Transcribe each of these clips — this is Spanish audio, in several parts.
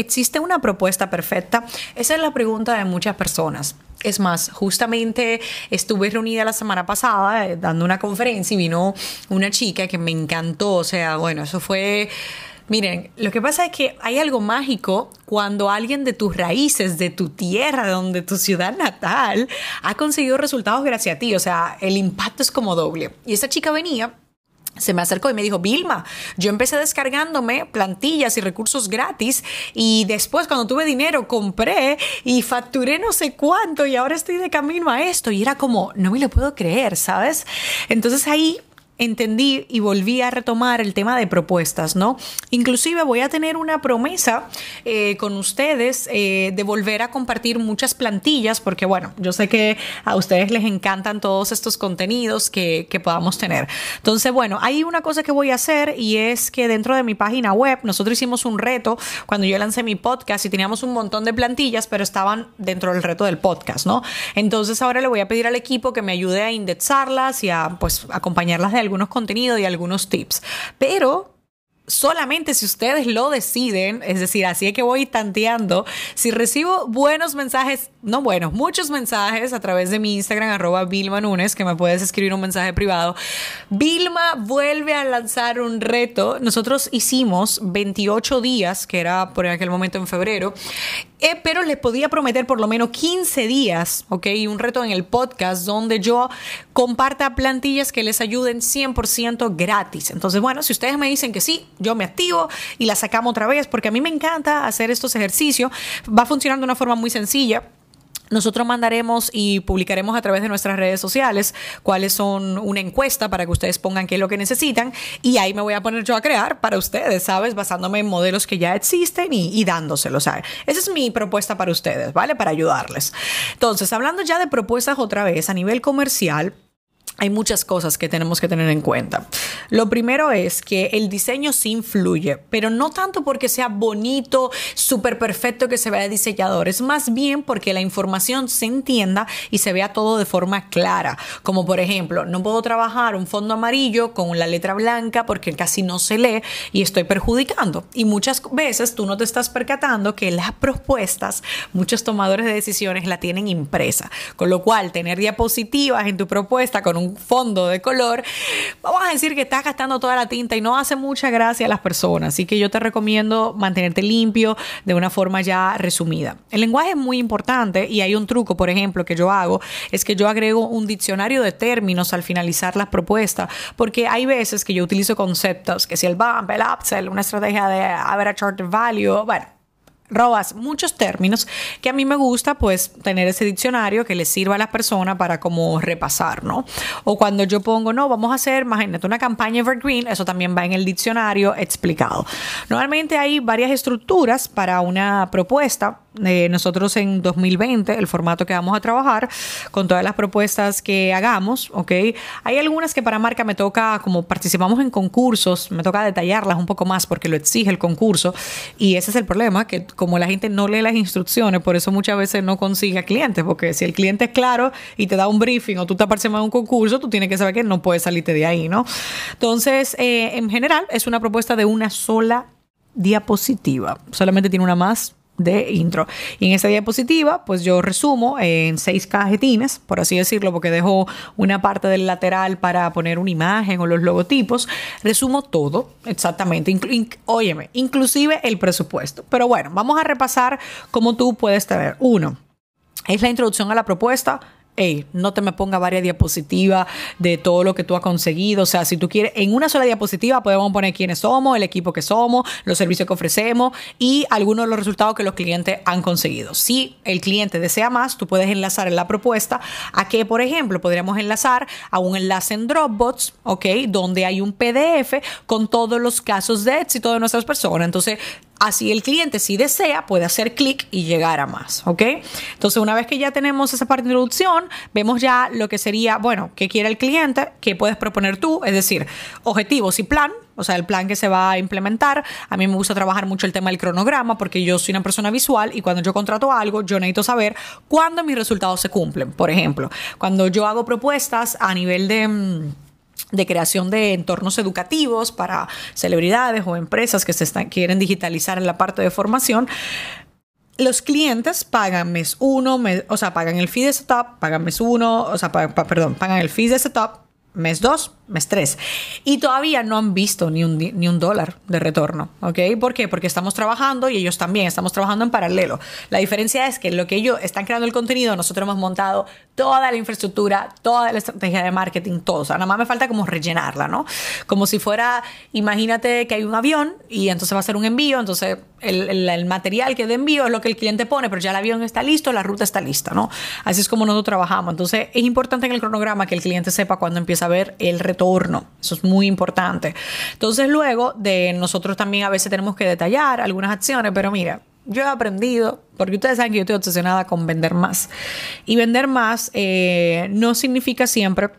¿Existe una propuesta perfecta? Esa es la pregunta de muchas personas. Es más, justamente estuve reunida la semana pasada eh, dando una conferencia y vino una chica que me encantó. O sea, bueno, eso fue... Miren, lo que pasa es que hay algo mágico cuando alguien de tus raíces, de tu tierra, de donde tu ciudad natal, ha conseguido resultados gracias a ti. O sea, el impacto es como doble. Y esa chica venía se me acercó y me dijo, Vilma, yo empecé descargándome plantillas y recursos gratis y después cuando tuve dinero compré y facturé no sé cuánto y ahora estoy de camino a esto y era como, no me lo puedo creer, ¿sabes? Entonces ahí entendí y volví a retomar el tema de propuestas, ¿no? Inclusive voy a tener una promesa eh, con ustedes eh, de volver a compartir muchas plantillas, porque bueno, yo sé que a ustedes les encantan todos estos contenidos que, que podamos tener. Entonces, bueno, hay una cosa que voy a hacer y es que dentro de mi página web, nosotros hicimos un reto cuando yo lancé mi podcast y teníamos un montón de plantillas, pero estaban dentro del reto del podcast, ¿no? Entonces ahora le voy a pedir al equipo que me ayude a indexarlas y a pues acompañarlas de algunos contenidos y algunos tips. Pero solamente si ustedes lo deciden, es decir, así es que voy tanteando, si recibo buenos mensajes, no buenos, muchos mensajes a través de mi Instagram, arroba Vilma Nunes, que me puedes escribir un mensaje privado. Vilma vuelve a lanzar un reto. Nosotros hicimos 28 días, que era por aquel momento en febrero, eh, pero les podía prometer por lo menos 15 días, ¿ok? Un reto en el podcast donde yo comparta plantillas que les ayuden 100% gratis. Entonces, bueno, si ustedes me dicen que sí, yo me activo y la sacamos otra vez, porque a mí me encanta hacer estos ejercicios. Va a funcionar de una forma muy sencilla. Nosotros mandaremos y publicaremos a través de nuestras redes sociales cuáles son una encuesta para que ustedes pongan qué es lo que necesitan y ahí me voy a poner yo a crear para ustedes, ¿sabes? Basándome en modelos que ya existen y, y dándoselos. Esa es mi propuesta para ustedes, ¿vale? Para ayudarles. Entonces, hablando ya de propuestas otra vez a nivel comercial, hay muchas cosas que tenemos que tener en cuenta. Lo primero es que el diseño sí influye, pero no tanto porque sea bonito, súper perfecto que se vea diseñador, es más bien porque la información se entienda y se vea todo de forma clara. Como por ejemplo, no puedo trabajar un fondo amarillo con la letra blanca porque casi no se lee y estoy perjudicando. Y muchas veces tú no te estás percatando que las propuestas, muchos tomadores de decisiones la tienen impresa. Con lo cual, tener diapositivas en tu propuesta con un fondo de color, vamos a decir que estás gastando toda la tinta y no hace mucha gracia a las personas. Así que yo te recomiendo mantenerte limpio de una forma ya resumida. El lenguaje es muy importante y hay un truco, por ejemplo, que yo hago, es que yo agrego un diccionario de términos al finalizar las propuestas, porque hay veces que yo utilizo conceptos, que si el bump, el upsell, una estrategia de average order value, bueno, robas muchos términos que a mí me gusta pues tener ese diccionario que le sirva a las personas para como repasar, ¿no? O cuando yo pongo, no, vamos a hacer, imagínate, una campaña evergreen, eso también va en el diccionario explicado. Normalmente hay varias estructuras para una propuesta eh, nosotros en 2020, el formato que vamos a trabajar, con todas las propuestas que hagamos, ¿ok? Hay algunas que para marca me toca, como participamos en concursos, me toca detallarlas un poco más porque lo exige el concurso y ese es el problema, que como la gente no lee las instrucciones, por eso muchas veces no consigue clientes, porque si el cliente es claro y te da un briefing o tú te apareces en un concurso, tú tienes que saber que no puedes salirte de ahí, ¿no? Entonces, eh, en general, es una propuesta de una sola diapositiva, solamente tiene una más de intro. Y en esa diapositiva, pues yo resumo en seis cajetines, por así decirlo, porque dejo una parte del lateral para poner una imagen o los logotipos. Resumo todo, exactamente. óyeme, inclusive el presupuesto. Pero bueno, vamos a repasar cómo tú puedes tener. Uno, es la introducción a la propuesta hey, no te me ponga varias diapositivas de todo lo que tú has conseguido. O sea, si tú quieres, en una sola diapositiva podemos poner quiénes somos, el equipo que somos, los servicios que ofrecemos y algunos de los resultados que los clientes han conseguido. Si el cliente desea más, tú puedes enlazar en la propuesta a que, por ejemplo, podríamos enlazar a un enlace en Dropbox, ¿ok? Donde hay un PDF con todos los casos de éxito de nuestras personas. Entonces, Así el cliente, si desea, puede hacer clic y llegar a más, ¿ok? Entonces, una vez que ya tenemos esa parte de introducción, vemos ya lo que sería, bueno, qué quiere el cliente, qué puedes proponer tú, es decir, objetivos y plan, o sea, el plan que se va a implementar. A mí me gusta trabajar mucho el tema del cronograma porque yo soy una persona visual y cuando yo contrato algo, yo necesito saber cuándo mis resultados se cumplen. Por ejemplo, cuando yo hago propuestas a nivel de mm, de creación de entornos educativos para celebridades o empresas que se están, quieren digitalizar en la parte de formación, los clientes pagan mes uno, o sea, pagan el fee de setup, pagan mes uno, o sea, perdón, pagan el fee de setup, mes 2, mes 3. Y todavía no han visto ni un, ni un dólar de retorno. ¿Ok? ¿Por qué? Porque estamos trabajando y ellos también estamos trabajando en paralelo. La diferencia es que lo que ellos están creando el contenido, nosotros hemos montado toda la infraestructura, toda la estrategia de marketing, todo. O sea, nada más me falta como rellenarla, ¿no? Como si fuera, imagínate que hay un avión y entonces va a ser un envío, entonces el, el, material que de envío es lo que el cliente pone, pero ya el avión está listo, la ruta está lista, ¿no? Así es como nosotros trabajamos. Entonces es importante en el cronograma que el cliente sepa cuándo empieza a ver el retorno. Eso es muy importante. Entonces luego de nosotros también a veces tenemos que detallar algunas acciones, pero mira, yo he aprendido, porque ustedes saben que yo estoy obsesionada con vender más. Y vender más eh, no significa siempre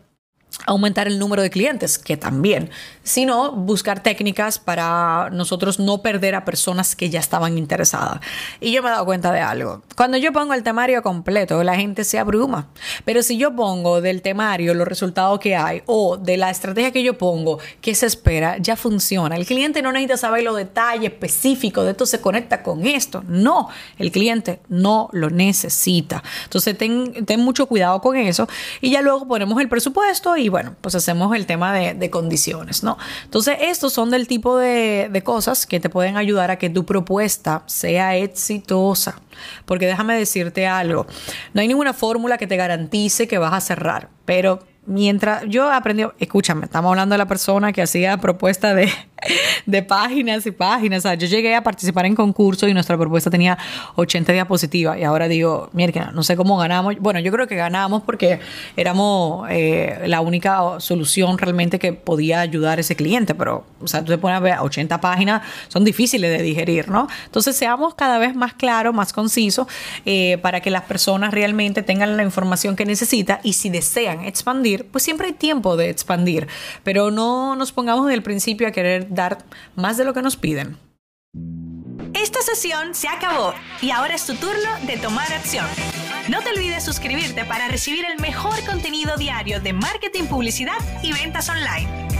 aumentar el número de clientes, que también, sino buscar técnicas para nosotros no perder a personas que ya estaban interesadas. Y yo me he dado cuenta de algo. Cuando yo pongo el temario completo, la gente se abruma. Pero si yo pongo del temario los resultados que hay o de la estrategia que yo pongo, que se espera, ya funciona. El cliente no necesita saber los detalles específicos de esto se conecta con esto. No, el cliente no lo necesita. Entonces ten, ten mucho cuidado con eso y ya luego ponemos el presupuesto y bueno, pues hacemos el tema de, condiciones, ¿no? Entonces, estos son del tipo de, de cosas que te pueden ayudar a que tu propuesta sea exitosa. Porque déjame decirte algo, no hay ninguna fórmula que te garantice que vas a cerrar, pero mientras yo aprendí, escúchame, estamos hablando de la persona que hacía propuesta de, de páginas y páginas. O sea, yo llegué a participar en concurso y nuestra propuesta tenía 80 diapositivas y ahora digo, mierda, no sé cómo ganamos. Bueno, yo creo que ganamos porque éramos eh, la única solución realmente que podía ayudar a ese cliente, pero, o sea, tú te pones a ver 80 páginas, son difíciles de digerir, ¿no? Entonces, seamos cada vez más claros, más concisos, eh, para que las personas realmente tengan la información que necesitan y si desean expandir, pues siempre hay tiempo de expandir, pero no nos pongamos desde el principio a querer dar más de lo que nos piden. Esta sesión se acabó y ahora es tu turno de tomar acción. No te olvides suscribirte para recibir el mejor contenido diario de marketing, publicidad y ventas online.